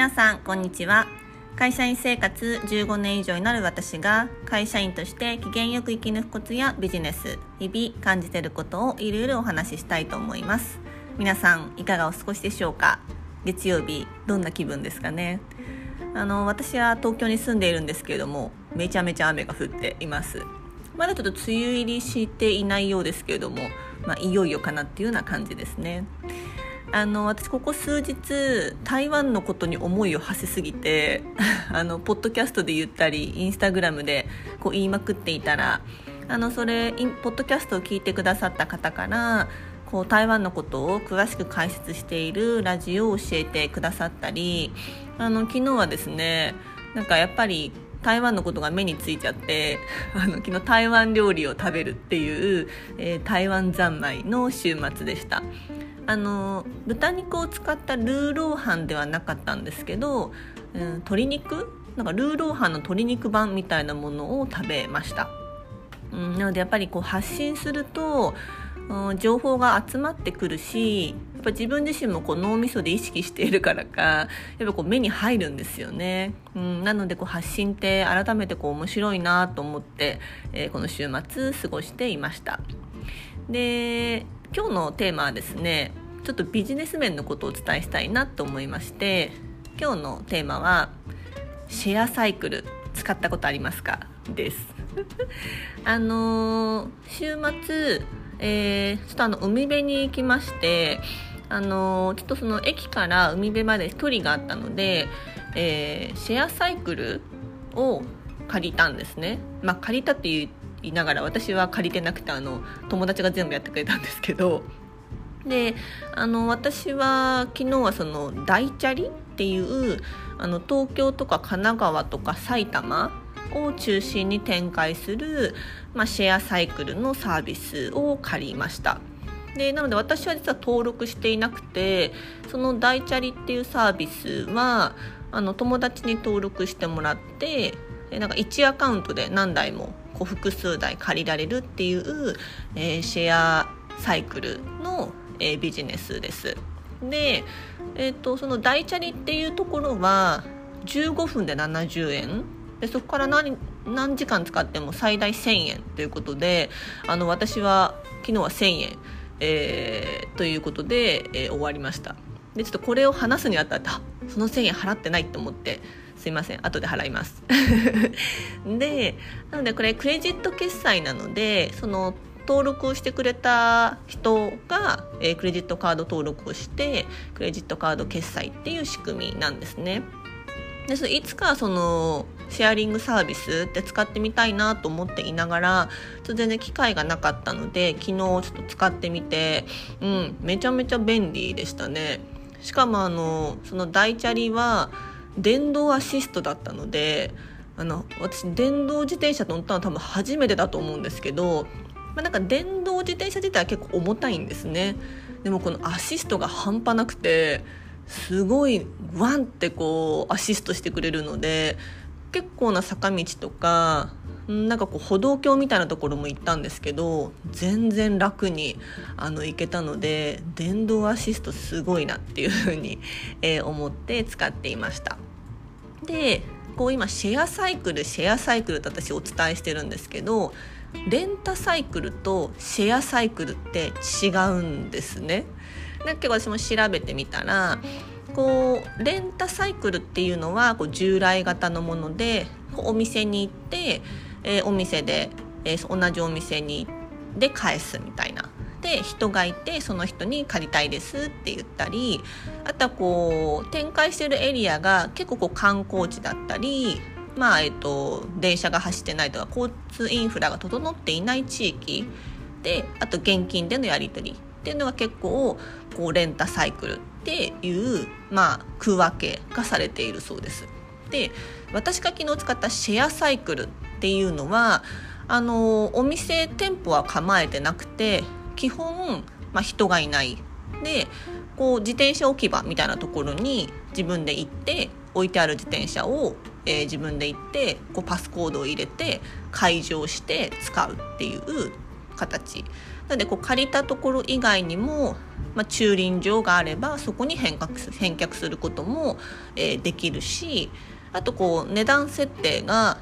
皆さんこんにちは。会社員生活15年以上になる私が会社員として機嫌よく生き抜くコツやビジネス日々感じてることをいろいろお話ししたいと思います。皆さんいかがお過ごしでしょうか？月曜日どんな気分ですかね？あの私は東京に住んでいるんですけれどもめちゃめちゃ雨が降っています。まだちょっと梅雨入りしていないようですけれども、まあ、いよいよかなっていうような感じですね。あの私ここ数日台湾のことに思いを馳せすぎて あのポッドキャストで言ったりインスタグラムでこう言いまくっていたらあのそれポッドキャストを聞いてくださった方からこう台湾のことを詳しく解説しているラジオを教えてくださったりあの昨日はですねなんかやっぱり台湾のことが目についちゃって あの昨日台湾料理を食べるっていう、えー、台湾三昧の週末でした。あの豚肉を使ったルーローハンではなかったんですけど、うん、鶏肉？なんかルーローハンの鶏肉版みたいなものを食べました、うん、なのでやっぱりこう発信すると、うん、情報が集まってくるしやっぱ自分自身もこう脳みそで意識しているからかやっぱこう目に入るんですよね、うん、なのでこう発信って改めてこう面白いなと思って、えー、この週末過ごしていました。で今日のテーマはですねちょっとビジネス面のことをお伝えしたいなと思いまして今日のテーマはシェアサイクル使ったことありますか？です。あの、週末、えー、ちょっとあの海辺に行きましてあの、ちょっとその駅から海辺まで距離があったので、えシェアサイクルを借りたんですね。まあ借りたって言いながら私は借りてなくてあの友達が全部やってくれたんですけどであの私は昨日はその大チャリっていうあの東京とか神奈川とか埼玉を中心に展開する、まあ、シェアサイクルのサービスを借りました。でなので私は実は登録していなくてその大チャリっていうサービスはあの友達に登録してもらってなんか1アカウントで何台もこう複数台借りられるっていう、えー、シェアサイクルの、えー、ビジネスです。で、えーと、その大チャリっていうところは15分で70円。でそこから何何時間使っても最大1000円ということであの私は昨日は1000円、えー、ということで、えー、終わりました。でちょっとこれを話すにあたってその1000円払ってないと思ってすいません後で払います。でなのでこれクレジット決済なのでその登録をしてくれた人が、えー、クレジットカード登録をしてクレジットカード決済っていう仕組みなんですね。でそいつかそのシェアリングサービスって使ってみたいなと思っていながらちょっと全然機会がなかったので昨日ちょっと使ってみて、うん、めちゃめちゃ便利でしたね。しかもあのその大チャリは電動アシストだったのであの私電動自転車乗ったの多分初めてだと思うんですけど、まあ、なんか電動自転車自体は結構重たいんですね。でもこのアシストが半端なくてすごいワンってこうアシストしてくれるので結構な坂道とかなんかこう歩道橋みたいなところも行ったんですけど全然楽にあの行けたので電動アシストすごいなっていうふうに、えー、思って使っていました。でこう今シェアサイクルシェアサイクルって私お伝えしてるんですけどレンタサイクルとシェアサイクルって違うんですねだけど私も調べてみたらこうレンタサイクルっていうのはこう従来型のものでお店に行ってえー、お店で、えー、同じお店にで返すみたいな。で人がいてその人に借りたいですって言ったりあとはこう展開してるエリアが結構こう観光地だったりまあえっと電車が走ってないとか交通インフラが整っていない地域であと現金でのやり取りっていうのが結構こうレンタサイクルっていうまあ区分けがされているそうです。で私が昨日使ったシェアサイクルっていうのはあのお店店舗は構えてなくて基本、まあ、人がいない。でこう自転車置き場みたいなところに自分で行って置いてある自転車を、えー、自分で行ってこうパスコードを入れて解錠して使うっていう形。なのでこう借りたところ以外にもまあ、駐輪場があればそこに返却返却することも、えー、できるしあとこう値段設定が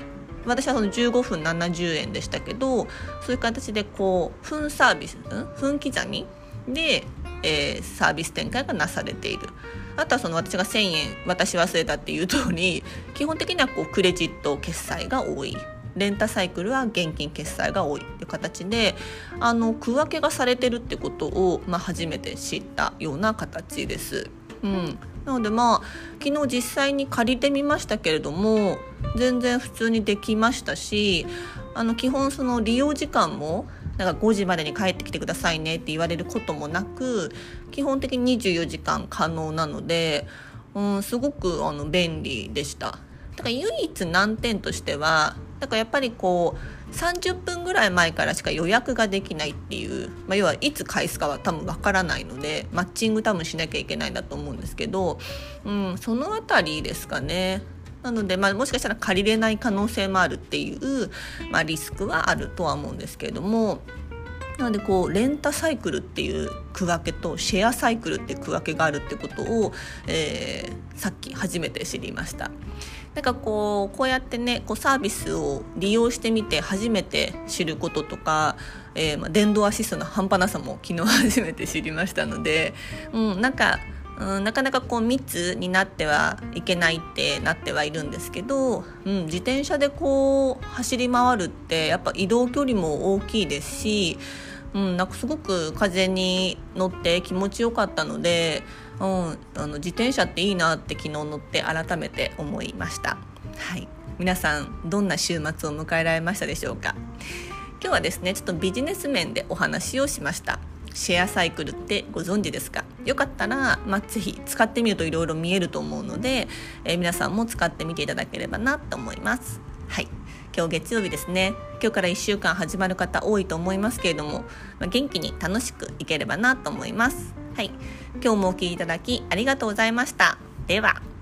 私はその15分70円でしたけどそういう形でこう分サービス、分刻みで、えー、サービス展開がなされている。あとはその私が1,000円渡し忘れたっていう通り基本的にはこうクレジット決済が多いレンタサイクルは現金決済が多いっていう形であの区分けがされてるってことを、まあ、初めて知ったような形です。うん、なのでまあ昨日実際に借りてみましたけれども全然普通にできましたしあの基本その利用時間もなんか5時までに帰ってきてくださいねって言われることもなく基本的に24時間可能なので、うん、すごくあの便利でした。だから唯一難点としてはだからやっぱりこう30分ぐらい前からしか予約ができないっていう、まあ、要はいつ返すかは多分わからないのでマッチング多分しなきゃいけないんだと思うんですけど、うん、その辺りですかね。なので、まあ、もしかしたら借りれない可能性もあるっていう、まあ、リスクはあるとは思うんですけれどもなのでこうレンタサイクルっていう区分けとシェアサイクルっていう区分けがあるってことを、えー、さっき初めて知りました。なんかこうこうやってねこうサービスを利用してみて初めて知ることとか、えー、まあ、電動アシストの半端なさも昨日初めて知りましたので、うん、なんかうん、なかなかこう密になってはいけないってなってはいるんですけど、うん、自転車でこう走り回るってやっぱ移動距離も大きいですし、うん、なんかすごく風に乗って気持ちよかったので、うん、あの自転車っていいなって昨日乗って改めて思いました。はい。皆さんどんな週末を迎えられましたでしょうか？今日はですねちょっとビジネス面でお話をしました。シェアサイクルってご存知ですか？よかったら、まあ、ぜひ使ってみるといろいろ見えると思うので、えー、皆さんも使ってみていただければなと思います。はい。今日月曜日ですね。今日から1週間始まる方多いと思いますけれども、まあ、元気に楽しくいければなと思います。はい。今日もお聴きいただきありがとうございました。では。